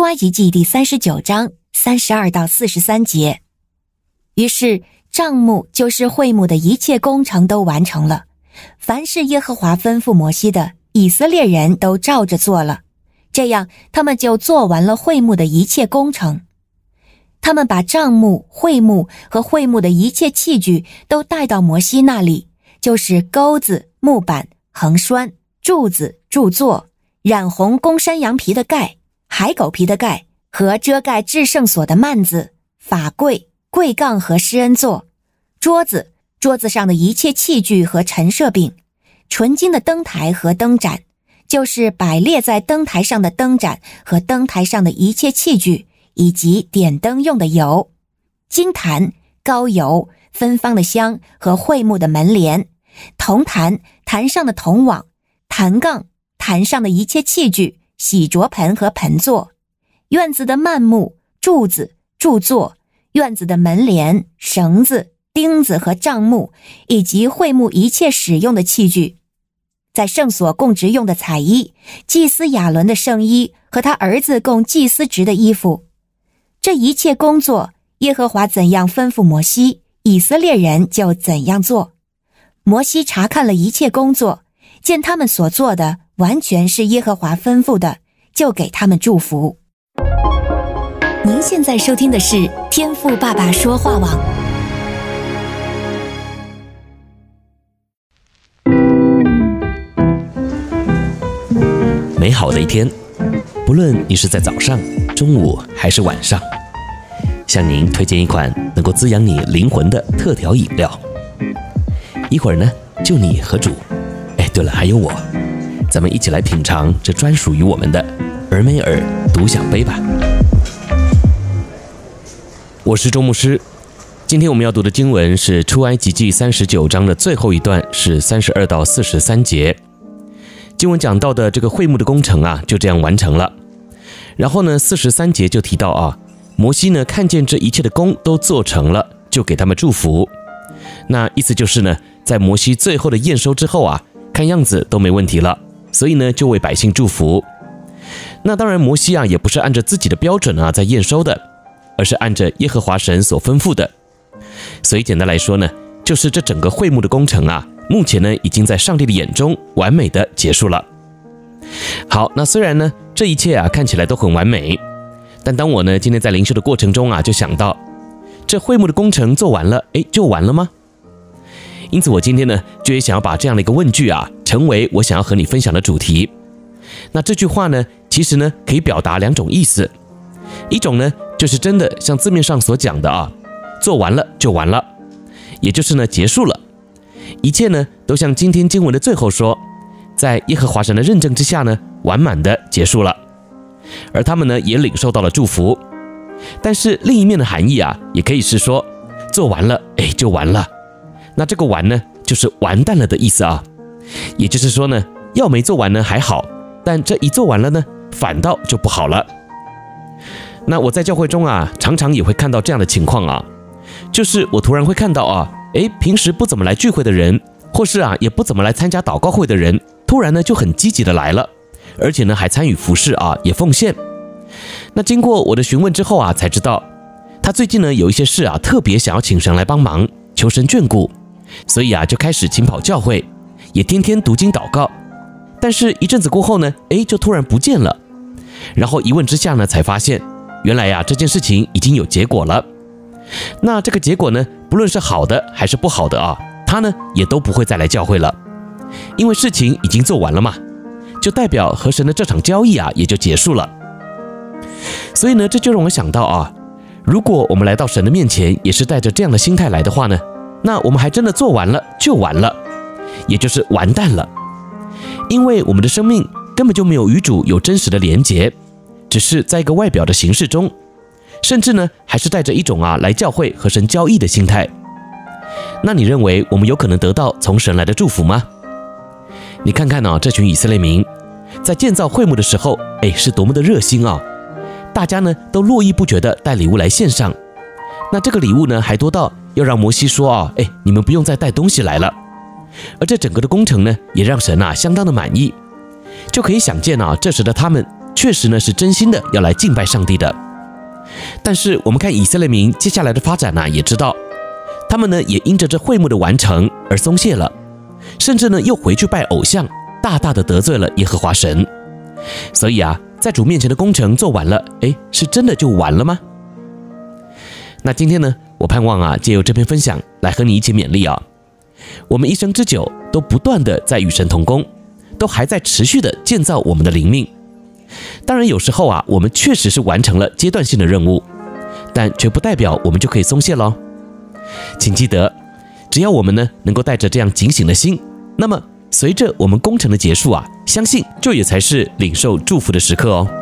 出埃及记第三十九章三十二到四十三节。于是帐幕就是会幕的一切工程都完成了，凡是耶和华吩咐摩西的，以色列人都照着做了。这样，他们就做完了会幕的一切工程。他们把帐幕、会幕和会幕的一切器具都带到摩西那里，就是钩子、木板、横栓、柱子、柱座、染红公山羊皮的盖、海狗皮的盖和遮盖制胜所的幔子、法柜、柜杠和施恩座、桌子、桌子上的一切器具和陈设品、纯金的灯台和灯盏，就是摆列在灯台上的灯盏和灯台上的一切器具。以及点灯用的油、金坛、膏油、芬芳的香和桧木的门帘、铜坛、坛上的铜网、坛杠、坛上的一切器具、洗濯盆和盆座、院子的幔幕、柱子、柱座、院子的门帘、绳子、钉子和帐幕，以及会幕一切使用的器具，在圣所供职用的彩衣、祭司亚伦的圣衣和他儿子供祭司职的衣服。这一切工作，耶和华怎样吩咐摩西，以色列人就怎样做。摩西查看了一切工作，见他们所做的完全是耶和华吩咐的，就给他们祝福。您现在收听的是天赋爸爸说话网。美好的一天，不论你是在早上。中午还是晚上，向您推荐一款能够滋养你灵魂的特调饮料。一会儿呢，就你和主，哎，对了，还有我，咱们一起来品尝这专属于我们的尔梅尔独享杯吧。我是周牧师，今天我们要读的经文是出埃及记三十九章的最后一段，是三十二到四十三节。经文讲到的这个会幕的工程啊，就这样完成了。然后呢，四十三节就提到啊，摩西呢看见这一切的工都做成了，就给他们祝福。那意思就是呢，在摩西最后的验收之后啊，看样子都没问题了，所以呢就为百姓祝福。那当然，摩西啊也不是按照自己的标准啊在验收的，而是按着耶和华神所吩咐的。所以简单来说呢，就是这整个会幕的工程啊，目前呢已经在上帝的眼中完美的结束了。好，那虽然呢。这一切啊看起来都很完美，但当我呢今天在灵修的过程中啊，就想到这会幕的工程做完了，哎，就完了吗？因此我今天呢就也想要把这样的一个问句啊，成为我想要和你分享的主题。那这句话呢，其实呢可以表达两种意思，一种呢就是真的像字面上所讲的啊，做完了就完了，也就是呢结束了，一切呢都像今天经文的最后说，在耶和华神的认证之下呢。完满的结束了，而他们呢也领受到了祝福。但是另一面的含义啊，也可以是说，做完了，哎，就完了。那这个完呢，就是完蛋了的意思啊。也就是说呢，药没做完呢还好，但这一做完了呢，反倒就不好了。那我在教会中啊，常常也会看到这样的情况啊，就是我突然会看到啊，哎，平时不怎么来聚会的人，或是啊也不怎么来参加祷告会的人，突然呢就很积极的来了。而且呢，还参与服事啊，也奉献。那经过我的询问之后啊，才知道他最近呢有一些事啊，特别想要请神来帮忙，求神眷顾，所以啊就开始勤跑教会，也天天读经祷告。但是，一阵子过后呢，哎，就突然不见了。然后一问之下呢，才发现原来呀这件事情已经有结果了。那这个结果呢，不论是好的还是不好的啊，他呢也都不会再来教会了，因为事情已经做完了嘛。就代表和神的这场交易啊，也就结束了。所以呢，这就让我想到啊，如果我们来到神的面前，也是带着这样的心态来的话呢，那我们还真的做完了就完了，也就是完蛋了。因为我们的生命根本就没有与主有真实的连结，只是在一个外表的形式中，甚至呢，还是带着一种啊来教会和神交易的心态。那你认为我们有可能得到从神来的祝福吗？你看看呢、这群以色列民在建造会幕的时候，哎，是多么的热心啊！大家呢都络绎不绝地带礼物来献上。那这个礼物呢，还多到要让摩西说啊，哎，你们不用再带东西来了。而这整个的工程呢，也让神啊相当的满意。就可以想见啊，这时的他们确实呢是真心的要来敬拜上帝的。但是我们看以色列民接下来的发展呢，也知道他们呢也因着这会幕的完成而松懈了，甚至呢又回去拜偶像，大大的得罪了耶和华神。所以啊，在主面前的工程做完了，诶，是真的就完了吗？那今天呢，我盼望啊，借由这篇分享来和你一起勉励啊，我们一生之久都不断的在与神同工，都还在持续的建造我们的灵命。当然，有时候啊，我们确实是完成了阶段性的任务，但却不代表我们就可以松懈喽。请记得，只要我们呢能够带着这样警醒的心，那么随着我们工程的结束啊，相信这也才是领受祝福的时刻哦。